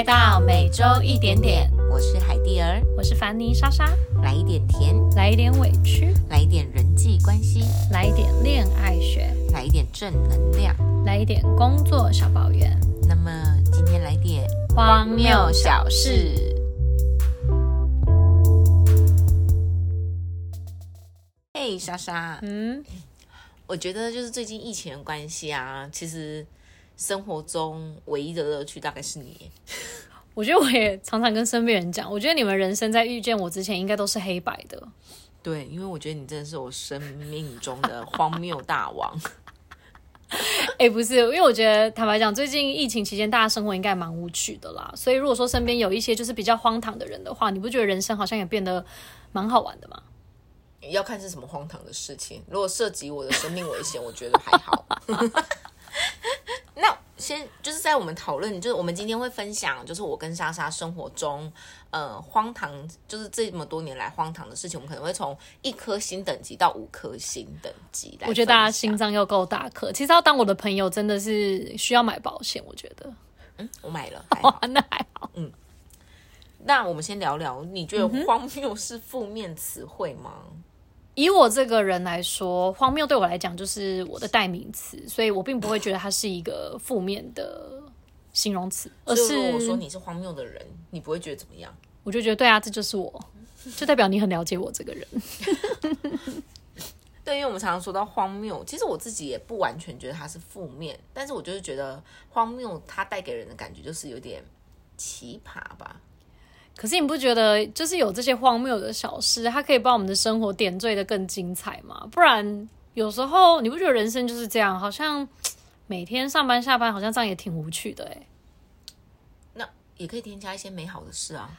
来到每周一点点，我是海蒂儿，我是凡妮莎莎，来一点甜，来一点委屈，来一点人际关系，来一点恋爱学，来一点正能量，来一点工作小抱怨。那么今天来点荒谬小事。嘿，莎莎，嗯，我觉得就是最近疫情的关系啊，其实生活中唯一的乐趣大概是你。我觉得我也常常跟身边人讲，我觉得你们人生在遇见我之前，应该都是黑白的。对，因为我觉得你真的是我生命中的荒谬大王。哎、不是，因为我觉得坦白讲，最近疫情期间，大家生活应该蛮无趣的啦。所以如果说身边有一些就是比较荒唐的人的话，你不觉得人生好像也变得蛮好玩的吗？要看是什么荒唐的事情。如果涉及我的生命危险，我觉得还好。那先就是在我们讨论，就是我们今天会分享，就是我跟莎莎生活中呃荒唐，就是这么多年来荒唐的事情，我们可能会从一颗星等级到五颗星等级来。我觉得大家心，脏要够大颗。其实要当我的朋友，真的是需要买保险。我觉得，嗯我买了。还好哇，那还好。嗯那我们先聊聊，你觉得荒谬是负面词汇吗？以我这个人来说，荒谬对我来讲就是我的代名词，所以我并不会觉得它是一个负面的形容词，而是如果我说你是荒谬的人，你不会觉得怎么样？我就觉得对啊，这就是我，就代表你很了解我这个人。对，因为我们常常说到荒谬，其实我自己也不完全觉得它是负面，但是我就是觉得荒谬，它带给人的感觉就是有点奇葩吧。可是你不觉得，就是有这些荒谬的小事，它可以把我们的生活点缀的更精彩吗？不然有时候你不觉得人生就是这样，好像每天上班下班，好像这样也挺无趣的哎、那也可以添加一些美好的事啊，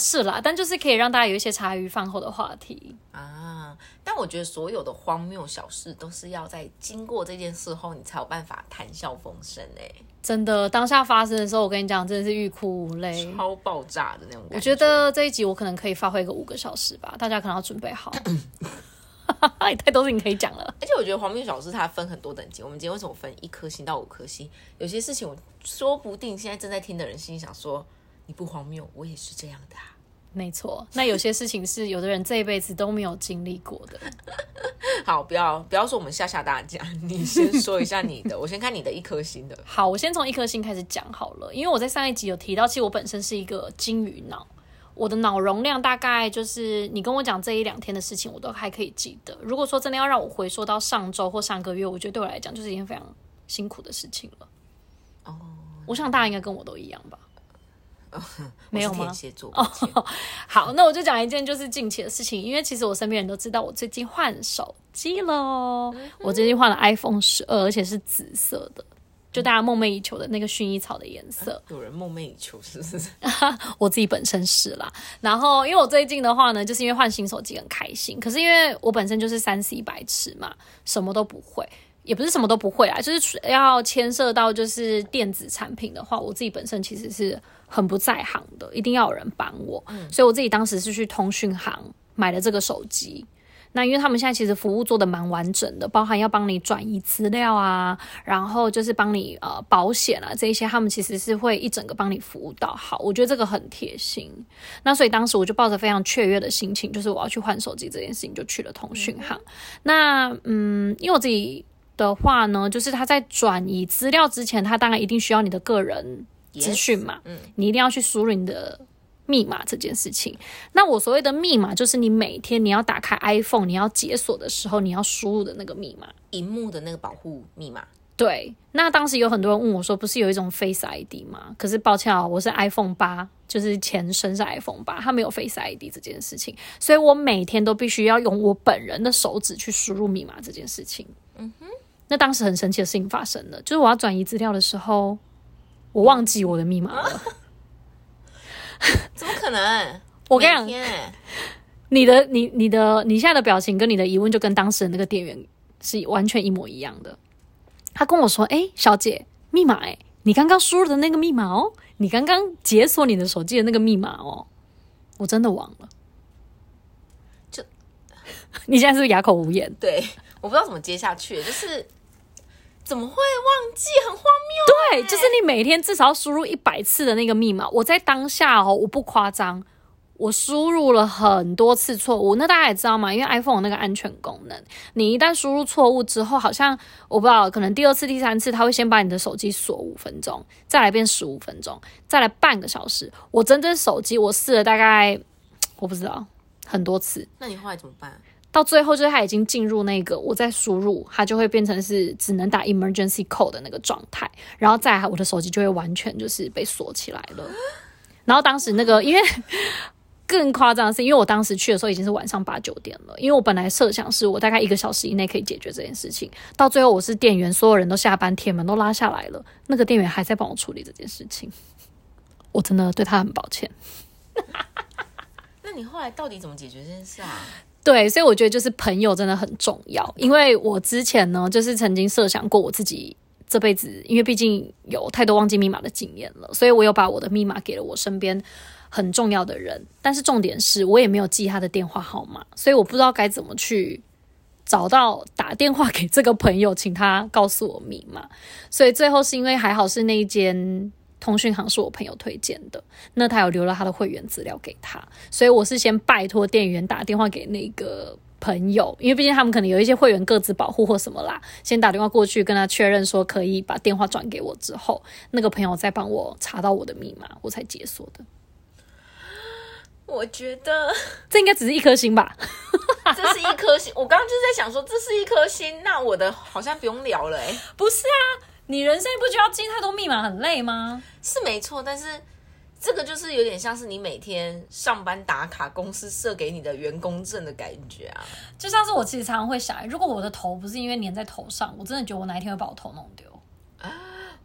是啦，但就是可以让大家有一些茶余饭后的话题。啊！但我觉得所有的荒谬小事都是要在经过这件事后，你才有办法谈笑风生哎、真的，当下发生的时候，我跟你讲，真的是欲哭无泪。超爆炸的那种感我觉得这一集我可能可以发挥个五个小时吧，大家可能要准备好。也太多事情可以讲了。而且我觉得荒谬小事它分很多等级。我们今天为什么分一颗星到五颗星？有些事情我说不定现在正在听的人心里想说：你不荒谬，我也是这样的、啊。没错，那有些事情是有的人这一辈子都没有经历过的。好，不要不要说我们吓吓大家，你先说一下你的，我先看你的一颗星的。好，我先从一颗星开始讲好了，因为我在上一集有提到，其实我本身是一个金鱼脑，我的脑容量大概就是你跟我讲这一两天的事情，我都还可以记得。如果说真的要让我回溯到上周或上个月，我觉得对我来讲就是一件非常辛苦的事情了。哦，我想大家应该跟我都一样吧？没有天？蝎座，哦 好，那我就讲一件就是近期的事情，因为其实我身边人都知道我最近换手机了哦，我最近换了 iPhone 十二，而且是紫色的，就大家梦寐以求的那个薰衣草的颜色。有人梦寐以求，是不是？我自己本身是啦。然后因为我最近的话呢，就是因为换新手机很开心，可是因为我本身就是三 C 白痴嘛，什么都不会。也不是什么都不会啊，就是要牵涉到就是电子产品的话，我自己本身其实是很不在行的，一定要有人帮我。所以我自己当时是去通讯行买了这个手机。那因为他们现在其实服务做的蛮完整的，包含要帮你转移资料啊，然后就是帮你呃保险啊这一些，他们其实是会一整个帮你服务到好。我觉得这个很贴心。那所以当时我就抱着非常雀跃的心情，就是我要去换手机这件事情，就去了通讯行。那嗯，因为我自己的话呢，就是他在转移资料之前，他当然一定需要你的个人资讯嘛，嗯你一定要去输入你的密码这件事情。那我所谓的密码，就是你每天你要打开 iPhone，你要解锁的时候，你要输入的那个密码。荧幕的那个保护密码，对，那当时有很多人问我说，不是有一种 Face ID 吗？可是抱歉啊，我是 iPhone 八，就是前身是 iPhone 八，它没有 Face ID 这件事情，所以我每天都必须要用我本人的手指去输入密码这件事情。嗯哼，那当时很神奇的事情发生了，就是我要转移资料的时候，我忘记我的密码了。怎么可能？我跟你讲你的你你的你现在的表情跟你的疑问就跟当时的那个店员是完全一模一样的。他跟我说：“哎、小姐，密码哎、你刚刚输入的那个密码哦，你刚刚解锁你的手机的那个密码哦，我真的忘了。”就 你现在是不是哑口无言？对，我不知道怎么接下去，就是怎么会忘记？很荒谬。对，就是你每天至少要输入一百次的那个密码。我在当下哦，我不夸张，我输入了很多次错误。那大家也知道嘛，因为 iPhone 有那个安全功能，你一旦输入错误之后，好像我不知道，可能第二次、第三次，他会先把你的手机锁五分钟，再来变十五分钟，再来半个小时。我整整手机我试了大概，我不知道很多次。那你后来怎么办？到最后就是它已经进入那个我在输入，它就会变成是只能打 emergency code 的那个状态，然后再来我的手机就会完全就是被锁起来了。然后当时那个因为 更夸张的是，因为我当时去的时候已经是晚上八九点了，因为我本来设想是我大概一个小时以内可以解决这件事情，到最后我是店员，所有人都下班，铁门都拉下来了，那个店员还在帮我处理这件事情，我真的对他很抱歉。那你后来到底怎么解决这件事啊？对，所以我觉得就是朋友真的很重要。因为我之前呢，就是曾经设想过我自己这辈子，因为毕竟有太多忘记密码的经验了，所以我有把我的密码给了我身边很重要的人。但是重点是我也没有记他的电话号码，所以我不知道该怎么去找到打电话给这个朋友，请他告诉我密码。所以最后是因为还好是那一间。通讯行是我朋友推荐的，那他有留了他的会员资料给他，所以我是先拜托店员打电话给那个朋友，因为毕竟他们可能有一些会员各自保护或什么啦，先打电话过去跟他确认说可以把电话转给我之后，那个朋友再帮我查到我的密码，我才解锁的。我觉得这应该只是一颗星吧？这是一颗星，我刚刚就是在想说这是一颗星，那我的好像不用聊了哎，不是啊。你人生不就要记太多密码很累吗？是没错，但是这个就是有点像是你每天上班打卡，公司设给你的员工证的感觉啊。就像是我其实常常会想，如果我的头不是因为粘在头上，我真的觉得我哪一天会把我头弄丢。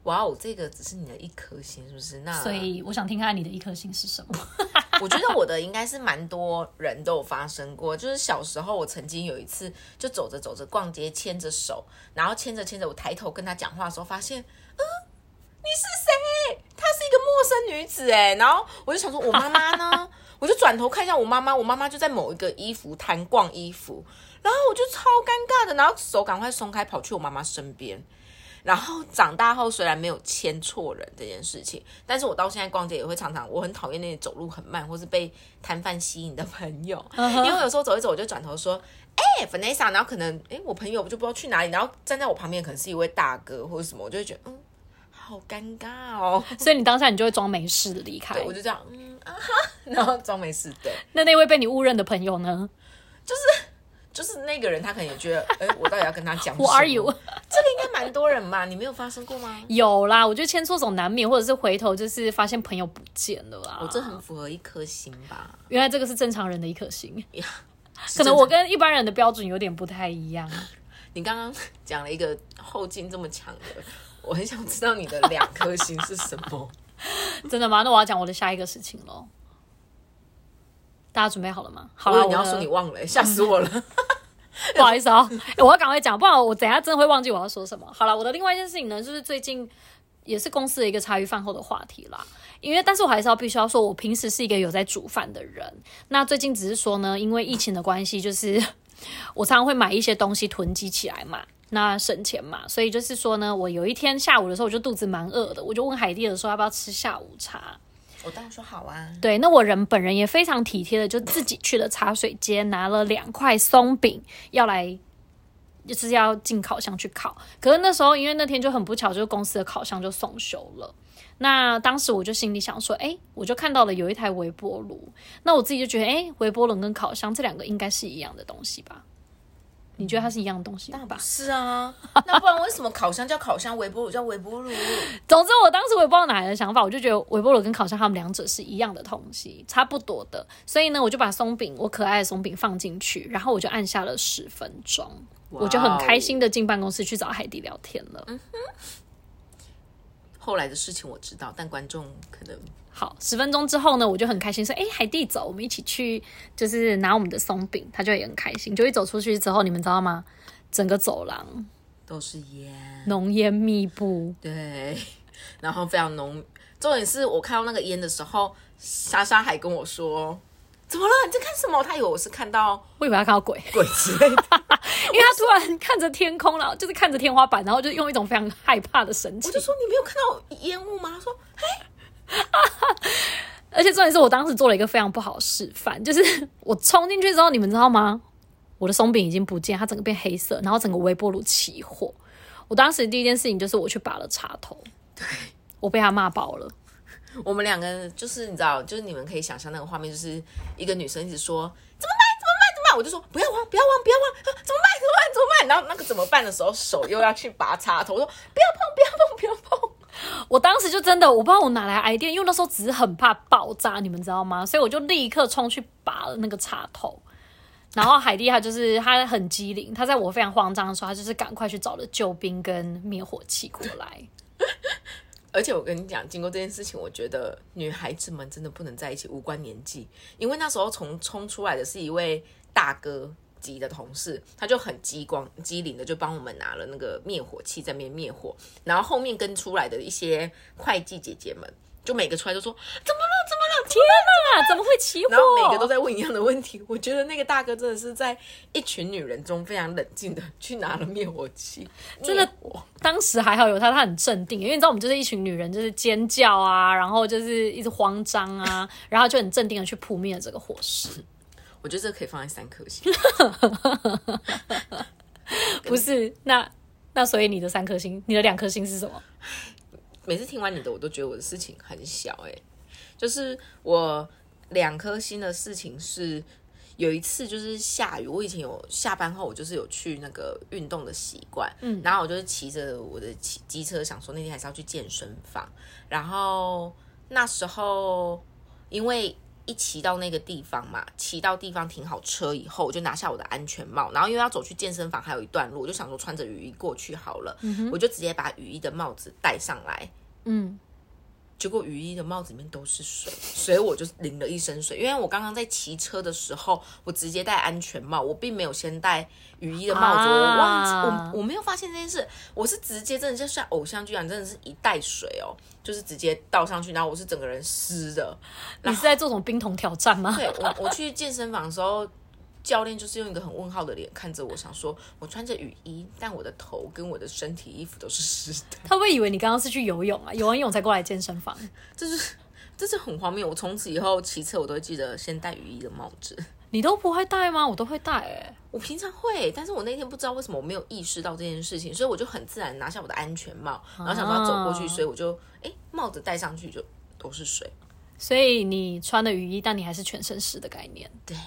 哇哦，这个只是你的一颗心，是不是？那所以我想听看你的一颗心是什么。我觉得我的应该是蛮多人都有发生过，就是小时候我曾经有一次就走着走着逛街，牵着手，然后牵着牵着，我抬头跟他讲话的时候，发现，嗯，你是谁？她是一个陌生女子哎，然后我就想说，我妈妈呢？我就转头看一下我妈妈，我妈妈就在某一个衣服摊逛衣服，然后我就超尴尬的，然后手赶快松开，跑去我妈妈身边。然后长大后，虽然没有牵错人这件事情，但是我到现在逛街也会常常，我很讨厌那些走路很慢或是被摊贩吸引的朋友，因为有时候走一走，我就转头说，哎，Vanessa，然后可能，哎，我朋友就不知道去哪里，然后站在我旁边可能是一位大哥或者什么，我就会觉得，嗯，好尴尬哦。所以你当下你就会装没事的离开，我就这样，嗯啊哈，然后装没事。对，那那位被你误认的朋友呢？就是。就是那个人，他可能也觉得，哎，我到底要跟他讲什么？Are you？这个应该蛮多人吧？你没有发生过吗？有啦，我觉得牵错手难免，或者是回头就是发现朋友不见了啦。我这很符合一颗心吧？原来这个是正常人的一颗心，可能我跟一般人的标准有点不太一样。你刚刚讲了一个后劲这么强的，我很想知道你的两颗心是什么？真的吗？那我要讲我的下一个事情喽。大家准备好了吗？好了，你要说你忘了，吓死我了，不好意思啊，我要赶快讲，不然我等下真的会忘记我要说什么。好了，我的另外一件事情呢，就是最近也是公司的一个茶余饭后的话题啦。因为，但是我还是要必须要说，我平时是一个有在煮饭的人。那最近只是说呢，因为疫情的关系，就是 我常常会买一些东西囤积起来嘛，那省钱嘛。所以就是说呢，我有一天下午的时候，我就肚子蛮饿的，我就问海蒂的时候要不要吃下午茶。我当然说好啊。对，那我人本人也非常体贴的，就自己去了茶水间拿了两块松饼，要来就是要进烤箱去烤。可是那时候因为那天就很不巧，就是公司的烤箱就送修了。那当时我就心里想说，哎，我就看到了有一台微波炉，那我自己就觉得，哎，微波炉跟烤箱这两个应该是一样的东西吧。你觉得它是一样的东西吧？是啊，那不然为什么烤箱叫烤箱，微波炉叫微波炉？总之，我当时我也不知道哪来的想法，我就觉得微波炉跟烤箱它们两者是一样的东西，差不多的。所以呢，我就把松饼，我可爱的松饼放进去，然后我就按下了十分钟，我就很开心的进办公室去找海迪聊天了。嗯哼。后来的事情我知道，但观众可能。好，十分钟之后呢，我就很开心说：“哎，海蒂走，我们一起去，就是拿我们的松饼。”他就也很开心。就一走出去之后，你们知道吗？整个走廊都是烟，浓烟密布。对，然后非常浓。重点是我看到那个烟的时候，莎莎还跟我说：“怎么了？你在看什么？”他以为我是看到，我以为他看到鬼鬼之类的。因为他突然看着天空了，就是看着天花板，然后就用一种非常害怕的神情我就。说你没有看到烟雾吗？他说嘿 而且重点是我当时做了一个非常不好的示范，就是我冲进去之后，你们知道吗？我的松饼已经不见，它整个变黑色，然后整个微波炉起火。我当时第一件事情就是我去拔了插头，对我被他骂爆了。我们两个就是你知道，就是你们可以想象那个画面，就是一个女生一直说怎么办怎么办怎么办，我就说不要忘不要忘不要忘，啊怎么办怎么办怎么办，然后那个怎么办的时候，手又要去拔插头，我说不要碰不要碰不要碰。我当时就真的我不知道我哪来 idea，因为那时候只是很怕爆炸，你们知道吗？所以我就立刻冲去拔了那个插头。然后海蒂他就是他很机灵，他在我非常慌张的时候，他就是赶快去找了救兵跟灭火器过来。而且我跟你讲，经过这件事情，我觉得女孩子们真的不能在一起，无关年纪。因为那时候从冲出来的是一位大哥级的同事，他就很机光机灵的就帮我们拿了那个灭火器在那边灭火，然后后面跟出来的一些会计姐姐们，就每个出来都说怎么了怎么了，天哪，怎么会起火？然后每个 都在问一样的问题。我觉得那个大哥真的是在一群女人中非常冷静的去拿了灭火器，真的当时还好有他，他很镇定，因为你知道我们就是一群女人，就是尖叫啊，然后就是一直慌张啊，然后就很镇定的去扑灭了这个火势。我觉得这可以放在三颗星。不是，那那所以你的三颗星，你的两颗星是什么？每次听完你的，我都觉得我的事情很小哎、就是我两颗星的事情是有一次就是下雨，我以前有下班后我就是有去那个运动的习惯，嗯，然后我就是骑着我的骑机车，想说那天还是要去健身房，然后那时候因为。一骑到那个地方嘛，骑到地方停好车以后，我就拿下我的安全帽，然后因为要走去健身房还有一段路，我就想说穿着雨衣过去好了，我就直接把雨衣的帽子戴上来，嗯，结果雨衣的帽子里面都是水，所以我就淋了一身水。因为我刚刚在骑车的时候，我直接戴安全帽，我并没有先戴雨衣的帽子，我忘记啊我我没有发现这件事，我是直接真的就像偶像剧一样，真的是一袋水哦，就是直接倒上去，然后我是整个人湿的。你是在做什么冰桶挑战吗？对我我去健身房的时候。教练就是用一个很问号的脸看着我，想说我穿着雨衣，但我的头跟我的身体衣服都是湿的。他会以为你刚刚是去游泳啊？游完泳才过来健身房？这是这是很荒谬。我从此以后骑车，我都会记得先戴雨衣的帽子。你都不会戴吗？我都会戴哎、我平常会，但是我那天不知道为什么我没有意识到这件事情，所以我就很自然拿下我的安全帽，然后想说要走过去，所以我就哎帽子戴上去就都是水。所以你穿的雨衣，但你还是全身湿的概念。对，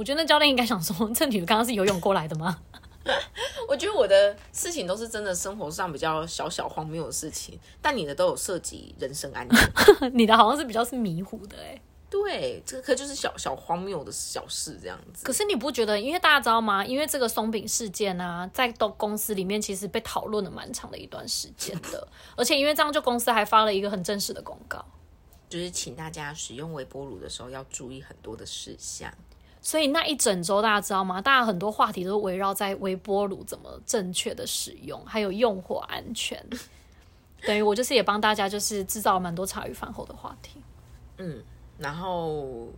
我觉得那教练应该想说，这女的刚刚是游泳过来的吗？我觉得我的事情都是真的生活上比较小小荒谬的事情，但你的都有涉及人身安全。你的好像是比较是迷糊的哎、对，这个可就是小小荒谬的小事这样子。可是你不觉得？因为大家知道吗？因为这个松饼事件啊，在都公司里面其实被讨论了蛮长的一段时间的，而且因为这样，就公司还发了一个很正式的公告。就是请大家使用微波炉的时候要注意很多的事项。所以那一整周，大家知道吗？大家很多话题都围绕在微波炉怎么正确的使用，还有用火安全。等于我就是也帮大家就是制造了蛮多茶余饭后的话题。嗯然后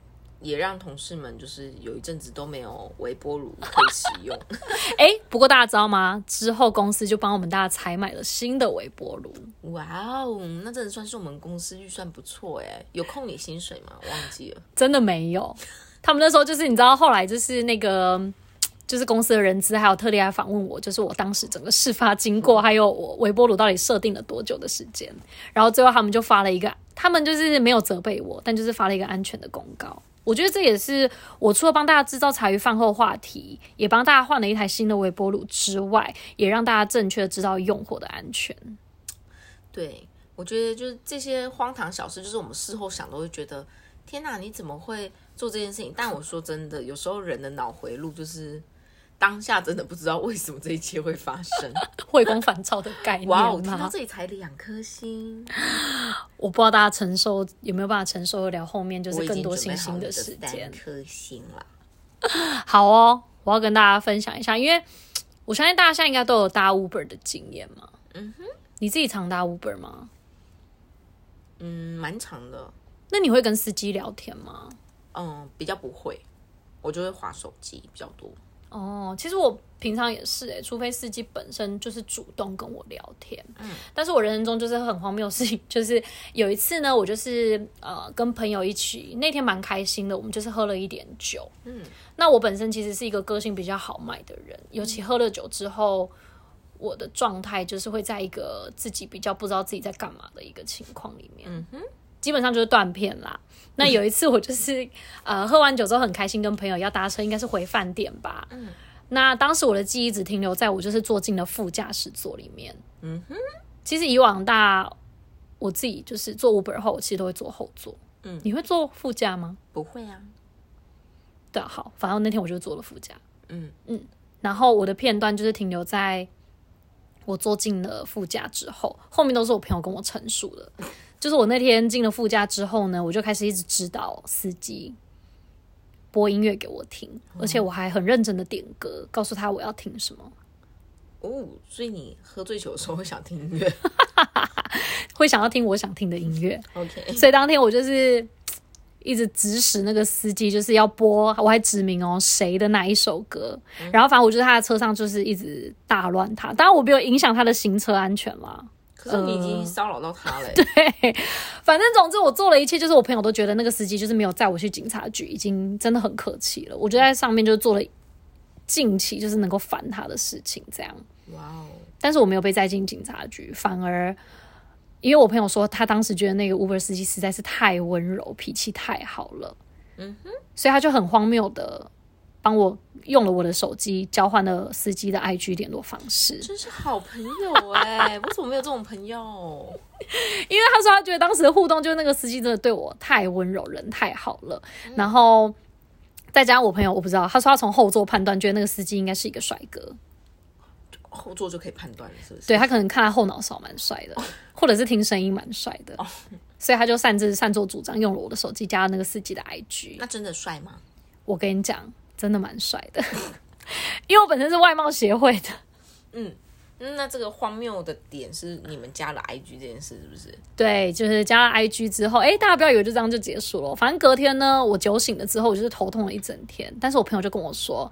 也让同事们就是有一阵子都没有微波炉可以使用。哎，不过大家知道吗？之后公司就帮我们大家采买了新的微波炉。哇哦，那真的算是我们公司预算不错哎，有扣你薪水吗？忘记了。真的没有。他们那时候就是你知道，后来就是那个。就是公司的人资还有特地来访问我，就是我当时整个事发经过，还有我微波炉到底设定了多久的时间，然后最后他们就发了一个，他们就是没有责备我，但就是发了一个安全的公告。我觉得这也是我除了帮大家制造茶余饭后话题，也帮大家换了一台新的微波炉之外，也让大家正确的知道用火的安全。对，我觉得就是这些荒唐小事，就是我们事后想都会觉得，天哪，你怎么会做这件事情？但我说真的，有时候人的脑回路就是当下真的不知道为什么这一切会发生。回光返照的概念哇，我听到吗？这里才两颗星，我不知道大家承受有没有办法承受得了后面就是更多星星的时间。颗星了。好哦，我要跟大家分享一下，因为我相信大家现在应该都有搭 Uber 的经验嘛。嗯哼，你自己常搭 Uber 吗？嗯，蛮长的。那你会跟司机聊天吗？嗯，比较不会，我就会划手机比较多。哦，其实我平常也是哎、除非司机本身就是主动跟我聊天，嗯，但是我人生中就是很荒谬的事情，就是有一次呢，我就是呃跟朋友一起，那天蛮开心的，我们就是喝了一点酒，嗯，那我本身其实是一个个性比较豪迈的人，尤其喝了酒之后。我的状态就是会在一个自己比较不知道自己在干嘛的一个情况里面，嗯哼，基本上就是断片啦。那有一次我就是 呃喝完酒之后很开心，跟朋友要搭车，应该是回饭店吧。嗯，那当时我的记忆只停留在我就是坐进了副驾驶座里面。嗯哼，其实以往大我自己就是坐 Uber 后，我其实都会坐后座。嗯，你会坐副驾吗？不会啊，对啊，好，反正那天我就坐了副驾。嗯嗯，然后我的片段就是停留在我坐进了副驾之后，后面都是我朋友跟我陈述的。就是我那天进了副驾之后呢，我就开始一直指导司机播音乐给我听，而且我还很认真的点歌，告诉他我要听什么，哦，所以你喝醉酒的时候会想听音乐 会想要听我想听的音乐。？OK，所以当天我就是一直指使那个司机，就是要播，我还指明哦谁的哪一首歌，然后反正我就在他的车上就是一直大乱他，当然我没有影响他的行车安全啦。可是你已经骚扰到他了、欸，对，反正总之我做了一切，就是我朋友都觉得那个司机就是没有载我去警察局，已经真的很客气了。我就在上面就做了近期就是能够烦他的事情，这样。哇哦，但是我没有被载进警察局，反而因为我朋友说他当时觉得那个 Uber 司机实在是太温柔，脾气太好了，嗯哼，所以他就很荒谬的帮我用了我的手机交换了司机的 IG 联络方式，真是好朋友哎、为什么没有这种朋友？因为他说他觉得当时的互动就是那个司机真的对我太温柔，人太好了，然后再加上我朋友我不知道，他说他从后座判断觉得那个司机应该是一个帅哥，后座就可以判断了，是不是？对他可能看他后脑勺蛮帅的，或者是听声音蛮帅的，所以他就擅自擅作主张用了我的手机加了那个司机的 IG。那真的帅吗？我跟你讲，真的蛮帅的，因为我本身是外貌协会的。嗯，那这个荒谬的点是你们加了 IG 这件事，是不是？对，就是加了 IG 之后，哎，大家不要以为就这样就结束了。反正隔天呢，我酒醒了之后，我就是头痛了一整天。但是我朋友就跟我说，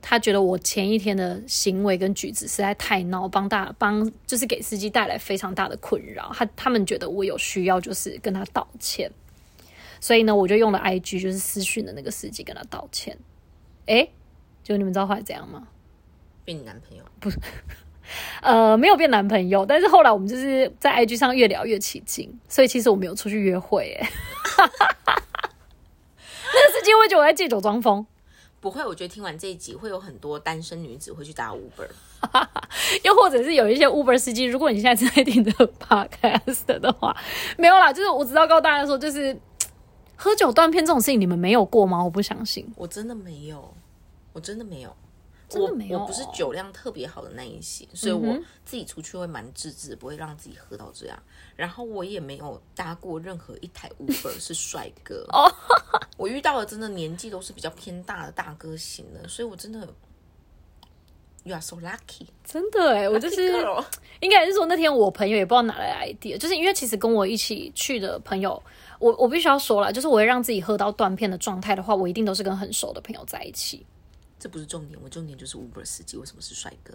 他觉得我前一天的行为跟举止实在太闹，帮大帮就是给司机带来非常大的困扰。他他们觉得我有需要，就是跟他道歉。所以呢，我就用了 IG，就是私讯的那个司机跟他道歉。哎，就你们知道后来怎样吗？变你男朋友？不是呃，没有变男朋友，但是后来我们就是在 IG 上越聊越起劲，所以其实我没有出去约会，哎，那个司机会觉得我在借酒装疯，不会，我觉得听完这一集会有很多单身女子会去打 Uber。又或者是有一些 Uber 司机，如果你现在正在听这个 Podcast 的话，没有啦，就是我只要告诉大家说，就是喝酒断片这种事情，你们没有过吗？我不相信，我真的没有，我真的没有。真的没有我，我不是酒量特别好的那一型，所以我自己出去会蛮自制，不会让自己喝到这样。然后我也没有搭过任何一台 Uber 是帅哥。哦，我遇到的真的年纪都是比较偏大的大哥型的，所以我真的，You are so lucky。真的哎，我就是应该是说那天我朋友也不知道哪来的 idea，就是因为其实跟我一起去的朋友，我我必须要说了，就是我会让自己喝到断片的状态的话，我一定都是跟很熟的朋友在一起。这不是重点，我重点就是 Uber 司机为什么是帅哥？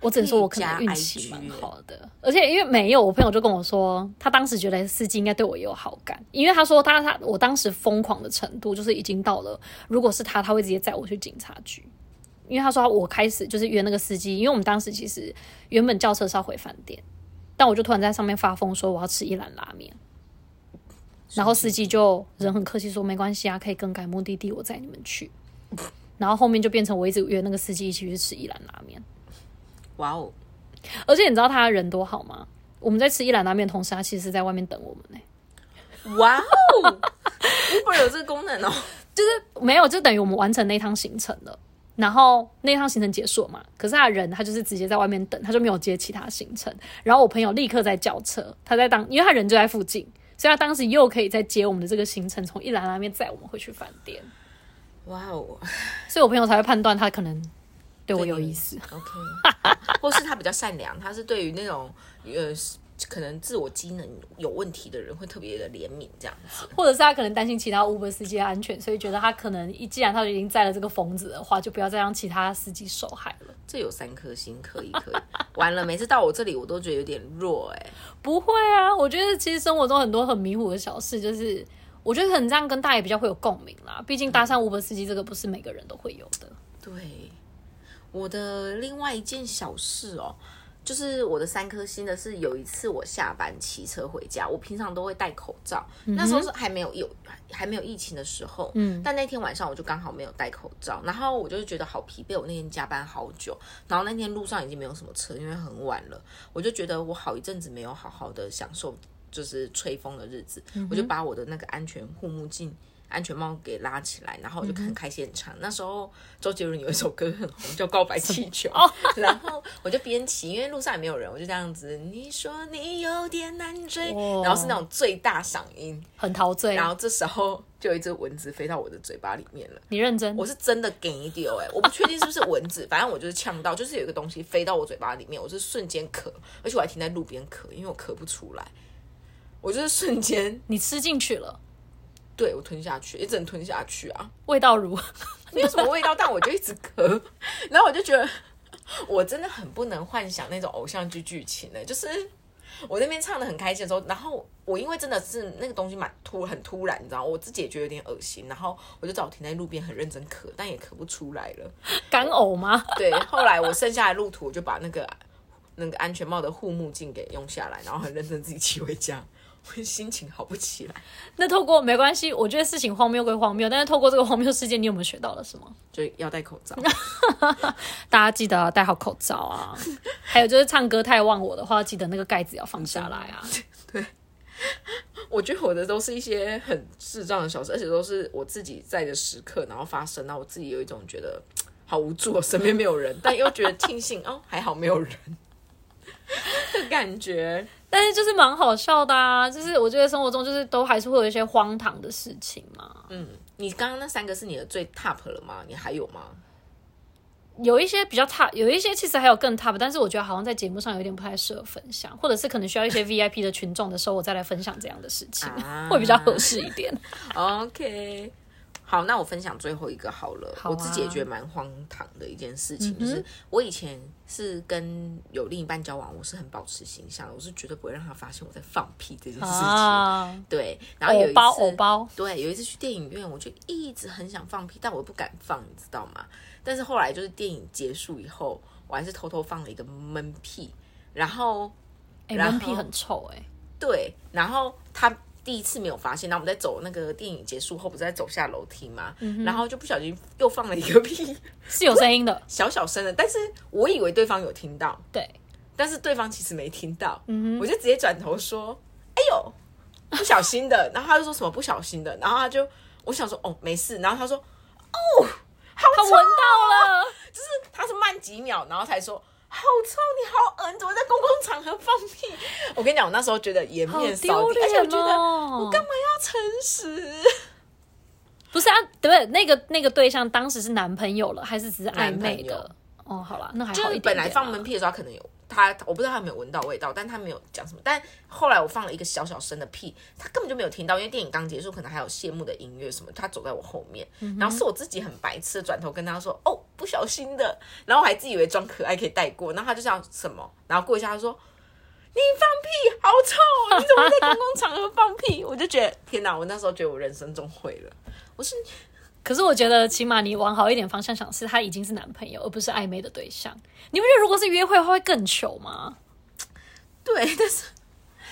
我只能说我可能运气蛮好的，而且因为没有，我朋友就跟我说，他当时觉得司机应该对我也有好感，因为他说他他我当时疯狂的程度就是已经到了，如果是他，他会直接载我去警察局。因为他说我开始就是约那个司机，因为我们当时其实原本叫车是要回饭店，但我就突然在上面发疯说我要吃一兰拉面，然后司机就人很客气说没关系啊，可以更改目的地，我载你们去。然后后面就变成我一直约那个司机一起去吃一兰拉面。哇哦，而且你知道他人多好吗？我们在吃一兰拉面的同时，他其实是在外面等我们呢、哇哦，Uber 有这个功能哦。就是没有，就等于我们完成那趟行程了。然后那趟行程结束嘛，可是他人他就是直接在外面等，他就没有接其他行程。然后我朋友立刻在叫车，他在当，因为他人就在附近，所以他当时又可以再接我们的这个行程，从一兰拉面载我们回去饭店。哇哦所以我朋友才会判断他可能对我有意思。，OK，或是他比较善良，他是对于那种呃可能自我机能有问题的人会特别的怜悯这样子。或者是他可能担心其他 Uber 司机的安全，所以觉得他可能一既然他已经载了这个疯子的话，就不要再让其他司机受害了。这有三颗星，可以可以。完了，每次到我这里，我都觉得有点弱哎、不会啊，我觉得其实生活中很多很迷糊的小事，就是我觉得可能这样跟大爷比较会有共鸣啦。毕竟搭上 Uber 司机这个不是每个人都会有的。对，我的另外一件小事哦，就是我的三颗星的是有一次我下班骑车回家，我平常都会戴口罩，那时候是还没有有还没有疫情的时候，嗯，但那天晚上我就刚好没有戴口罩，然后我就觉得好疲惫，我那天加班好久，然后那天路上已经没有什么车，因为很晚了，我就觉得我好一阵子没有好好的享受就是吹风的日子，我就把我的那个安全护目镜。安全帽给拉起来，然后我就很开心很唱。那时候周杰伦有一首歌很红，叫《告白气球》，然后我就边骑，因为路上也没有人，我就这样子。你说你有点难追，哇然后是那种最大嗓音，很陶醉。然后这时候就有一只蚊子飞到我的嘴巴里面了。你认真？我是真的给丢哎，我不确定是不是蚊子，反正我就是呛到，就是有一个东西飞到我嘴巴里面，我是瞬间咳，而且我还停在路边咳，因为我咳不出来，我就是瞬间你吃进去了，对我吞下去，一整吞下去啊，味道如。没有什么味道，但我就一直咳，然后我就觉得 我真的很不能幻想那种偶像剧剧情呢，就是我那边唱的很开心的时候，然后我因为真的是那个东西蛮突很突然，你知道，我自己也觉得有点恶心，然后我就只好停在路边很认真咳，但也咳不出来了。干呕吗？对，后来我剩下的路途，我就把那个那个安全帽的护目镜给用下来，然后很认真自己骑回家，我心情好不起来，那透过没关系，我觉得事情荒谬归荒谬，但是透过这个荒谬事件，你有没有学到了什么？就要戴口罩。大家记得戴好口罩啊！还有就是唱歌太忘我的话，记得那个盖子要放下来啊！对我觉得我的都是一些很智障的小事，而且都是我自己在的时刻，然后发生，然后我自己有一种觉得好无助，身边没有人，但又觉得庆幸哦，还好没有人 的感觉。但是就是蛮好笑的啊！就是我觉得生活中就是都还是会有一些荒唐的事情嘛。嗯，你刚刚那三个是你的最 top 了吗？你还有吗？有一些比较 top，有一些其实还有更 top，但是我觉得好像在节目上有点不太适合分享，或者是可能需要一些 VIP 的群众的时候，我再来分享这样的事情，啊会比较合适一点。OK，好，那我分享最后一个好了。好啊我自己也觉得蛮荒唐的一件事情，就是我以前是跟有另一半交往，我是很保持形象的，我是绝对不会让他发现我在放屁这件事情。啊，对，然后有一次偶包，对，有一次去电影院，我就一直很想放屁，但我不敢放，你知道吗？但是后来就是电影结束以后，我还是偷偷放了一个闷屁，然后哎、然后闷屁很臭哎、对，然后他第一次没有发现，然后我们在走那个电影结束后，不是在走下楼梯吗？然后就不小心又放了一个屁，是有声音的，小小声的，但是我以为对方有听到，对，但是对方其实没听到，我就直接转头说：“哎呦，不小心的。”然后他就说什么不小心的，然后他就我想说哦没事，然后他说哦好臭他闻，到了，就是他是慢几秒，然后才说。好臭！你好恶，你怎么在公共场合放屁？我跟你讲，我那时候觉得颜面扫丢地，而且我觉得哦！我干嘛要诚实？不是啊，对不对？那个那个对象当时是男朋友了，还是只是暧昧的？哦，好了，那还就是好本来放闷屁的时候，他可能有他，我不知道他有没有闻到味道，但他没有讲什么。但后来我放了一个小小声的屁，他根本就没有听到，因为电影刚结束，可能还有谢幕的音乐什么，他走在我后面，然后是我自己很白痴的转头跟他说：“哦，不小心的。”然后我还自以为装可爱可以带过，然后他就想什么，然后过一下他说。你放屁，好臭哦！你怎么在公共场合放屁？我就觉得天哪！我那时候觉得我人生中毁了。我是可是我觉得，起码你往好一点方向想，是他已经是男朋友，而不是暧昧的对象。你不觉得如果是约会的话会更糗吗？对，但是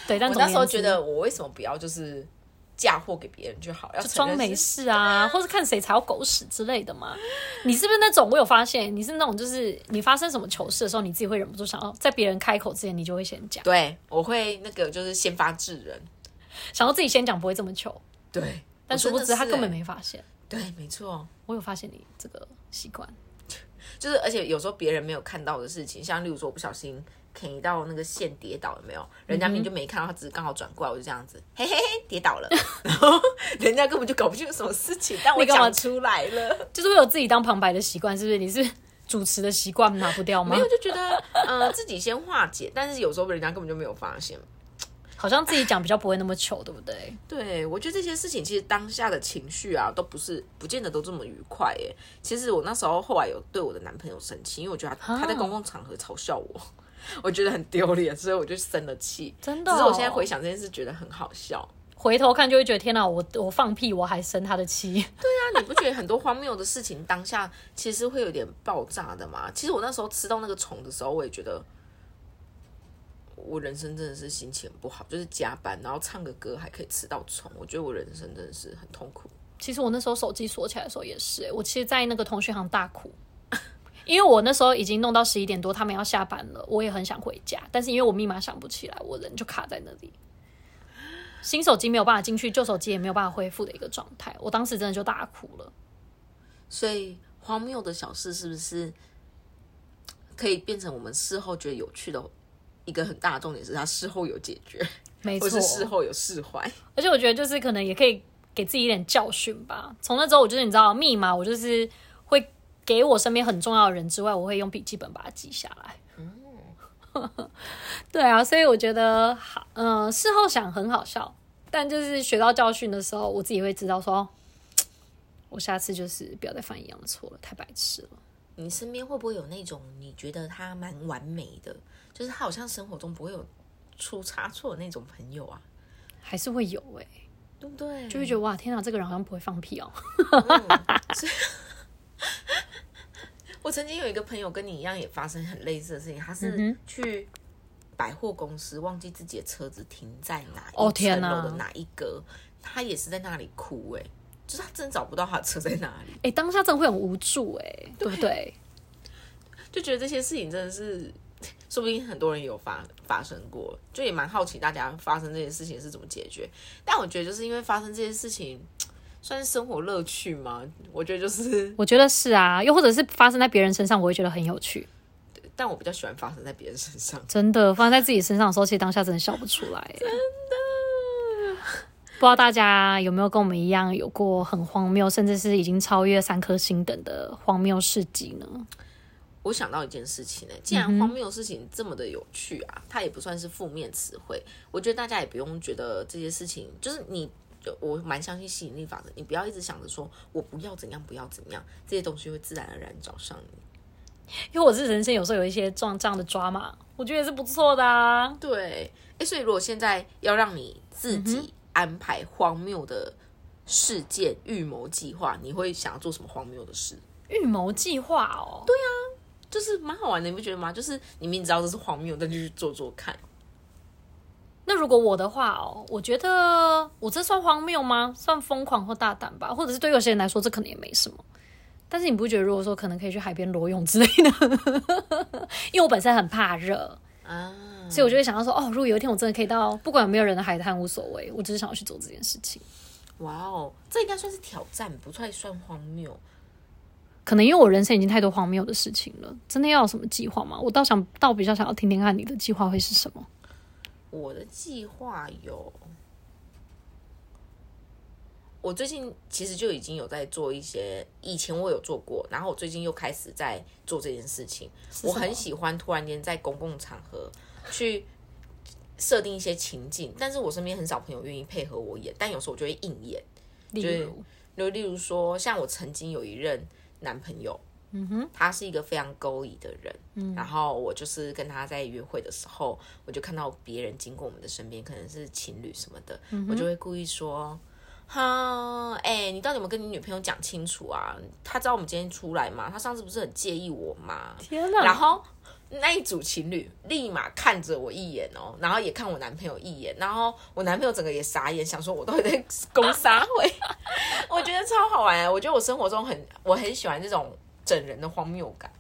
对，但我那时候觉得我为什么不要就是嫁祸给别人就好，要装没事啊，或是看谁踩到狗屎之类的嘛。你是不是那种？我有发现你是那种，就是你发生什么糗事的时候，你自己会忍不住想要在别人开口之前，你就会先讲，对，我会那个就是先发制人。想要自己先讲，不会这么糗。对，但殊不知他根本没。没发现。对，没错，我有发现你这个习惯，就是而且有时候别人没有看到的事情，像例如说我不小心啃到那个线跌倒，了没有？人家明明就没看到，他只是刚好转过来，我就这样子，嘿嘿嘿，跌倒了。然后人家根本就搞不清楚什么事情，但我讲出来了。就是会有自己当旁白的习惯，是不是？你是主持的习惯拿不掉吗没？有就觉得呃自己先化解，但是有时候人家根本就没有发现。好像自己讲比较不会那么糗，对不对？对，我觉得这些事情其实当下的情绪啊，都不是不见得都这么愉快耶。其实我那时候后来有对我的男朋友生气，因为我觉得他,、他在公共场合嘲笑我，我觉得很丢脸，所以我就生了气。真的哦只是我现在回想这件事，觉得很好笑。回头看就会觉得天哪，我我放屁我还生他的气。对啊你不觉得很多荒谬的事情当下其实会有点爆炸的吗？其实我那时候吃到那个虫的时候，我也觉得我人生真的是心情不好，就是加班然后唱个歌还可以吃到虫，我觉得我人生真的是很痛苦。其实我那时候手机锁起来的时候也是、欸，我其实，在那个通讯行大哭，因为我那时候已经弄到十一点多，他们要下班了，我也很想回家，但是因为我密码想不起来，我人就卡在那里。新手机没有办法进去，旧手机也没有办法恢复的一个状态，我当时真的就大哭了。所以荒谬的小事是不是可以变成我们事后觉得有趣的一个很大的重点？是他事后有解决，没错或是，事后有释怀。而且我觉得就是可能也可以给自己一点教训吧。从那之后，我就是你知道密码，我就是会给我身边很重要的人之外，我会用笔记本把它记下来。对啊，所以我觉得好，嗯、事后想很好笑，但就是学到教训的时候，我自己会知道说，我下次就是不要再犯一样的错了，太白痴了。你身边会不会有那种你觉得他蛮完美的，就是他好像生活中不会有出差错的那种朋友啊？还是会有哎、对不对？就会觉得哇，天哪，这个人好像不会放屁哦。我曾经有一个朋友跟你一样，也发生很类似的事情。他嗯是去百货公司，忘记自己的车子停在哪哦一层天哪楼的哪一格，他也是在那里哭、欸，就是他真的找不到他的车在哪里，哎、当下真的会很无助哎、对不对？就觉得这些事情真的是，说不定很多人有发发生过，就也蛮好奇大家发生这些事情是怎么解决。但我觉得就是因为发生这些事情，算是生活乐趣吗？我觉得就是，我觉得是啊，又或者是发生在别人身上，我会觉得很有趣。但我比较喜欢发生在别人身上。真的，发生在自己身上的时候，其实当下真的笑不出来。真的，不知道大家有没有跟我们一样有过很荒谬，甚至是已经超越三颗星等的荒谬事迹呢？我想到一件事情呢、既然荒谬的事情这么的有趣啊，它也不算是负面词汇。我觉得大家也不用觉得这些事情，就是你，我蛮相信吸引力法则，你不要一直想着说我不要怎样，不要怎样，这些东西会自然而然找上你。因为我是人生有时候有一些这样这样的抓嘛，我觉得也是不错的啊。对，哎，所以如果现在要让你自己安排荒谬的事件、预谋计划，你会想要做什么荒谬的事？预谋计划哦，对啊，就是蛮好玩的，你不觉得吗？就是你明知道这是荒谬，但就去做做看。那如果我的话哦，我觉得我这算荒谬吗？算疯狂或大胆吧，或者是对有些人来说，这可能也没什么。但是你不觉得，如果说可能可以去海边裸泳之类的，因为我本身很怕热，啊，所以我就会想到说，哦，如果有一天我真的可以到不管有没有人的海滩无所谓，我只是想要去做这件事情。哇哦，这应该算是挑战，不太算荒谬。可能因为我人生已经太多荒谬的事情了，真的要有什么计划吗？我倒想倒比较想要听听看你的计划会是什么。我的计划有，我最近其实就已经有在做一些，以前我有做过，然后我最近又开始在做这件事情。我很喜欢突然间在公共场合去设定一些情境，但是我身边很少朋友愿意配合我演，但有时候我就会硬演。例就是如，就例如说，像我曾经有一任男朋友，嗯哼，他是一个非常勾引的人，嗯，然后我就是跟他在约会的时候，我就看到别人经过我们的身边，可能是情侣什么的，我就会故意说。哈，哎、你到底有没有跟你女朋友讲清楚啊？他知道我们今天出来吗？他上次不是很介意我吗？天哪！然后那一组情侣立马看着我一眼哦，然后也看我男朋友一眼，然后我男朋友整个也傻眼，想说我到底在 攻杀会？我觉得超好玩啊！我觉得我生活中很我很喜欢这种整人的荒谬感，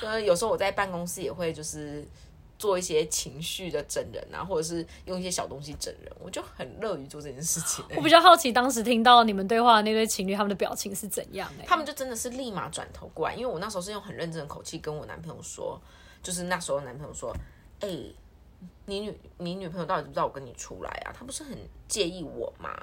就是有时候我在办公室也会就是。做一些情绪的整人啊，或者是用一些小东西整人，我就很乐于做这件事情、欸我比较好奇，当时听到你们对话的那对情侣，他们的表情是怎样、欸？他们就真的是立马转头过来，因为我那时候是用很认真的口气跟我男朋友说，就是那时候男朋友说，哎、你女你女朋友到底知不知道我跟你出来啊？她不是很介意我吗？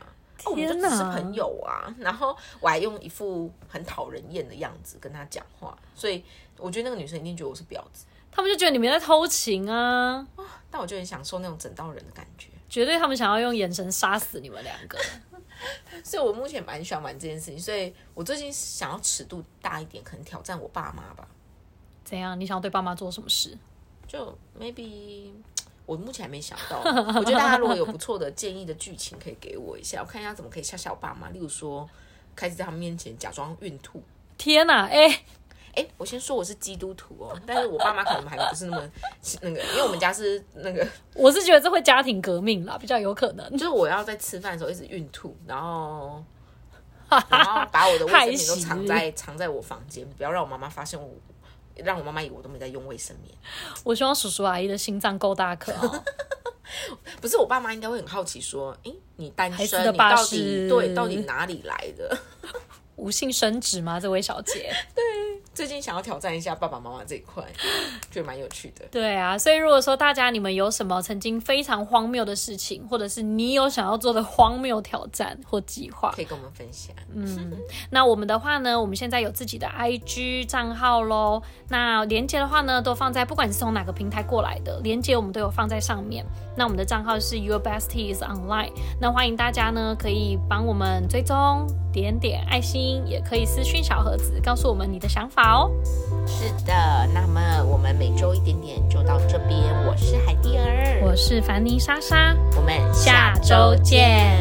哦，我们就只天哪是朋友啊，然后我还用一副很讨人厌的样子跟她讲话，所以我觉得那个女生一定觉得我是婊子。他们就觉得你们在偷情啊，但我就很享受那种整到人的感觉。绝对他们想要用眼神杀死你们两个。所以我目前蛮喜欢玩这件事情，所以我最近想要尺度大一点，可能挑战我爸妈吧。怎样？你想要对爸妈做什么事？就 maybe 我目前还没想到，我觉得大家如果有不错的建议的剧情，可以给我一下，我看一下怎么可以吓吓我爸妈。例如说，开始在他们面前假装孕吐。天哪、哎、哎，我先说我是基督徒哦，但是我爸妈可能还不是那么那个，因为我们家是那个，我是觉得这会家庭革命啦，比较有可能。就是我要在吃饭的时候一直孕吐，然后 然后把我的卫生品都藏在藏在我房间，不要让我妈妈发现我，让我妈妈以为我都没在用卫生棉。我希望叔叔阿姨的心脏够大颗哦。不是我爸妈应该会很好奇说，哎，你单身，你到底对到底哪里来的？无性生殖吗？这位小姐？最近想要挑战一下爸爸妈妈这一块，觉得蛮有趣的。对啊，所以如果说大家你们有什么曾经非常荒谬的事情，或者是你有想要做的荒谬挑战或计划，可以跟我们分享。嗯那我们的话呢，我们现在有自己的 IG 账号喽。那连接的话呢，都放在不管你是从哪个平台过来的，连接我们都有放在上面。那我们的账号是 Your Besties Online。那欢迎大家呢，可以帮我们追踪，点点爱心，也可以私讯小盒子，告诉我们你的想法哦。是的，那么我们每周一点点就到这边。我是海蒂儿，我是凡妮莎莎，我们下周见。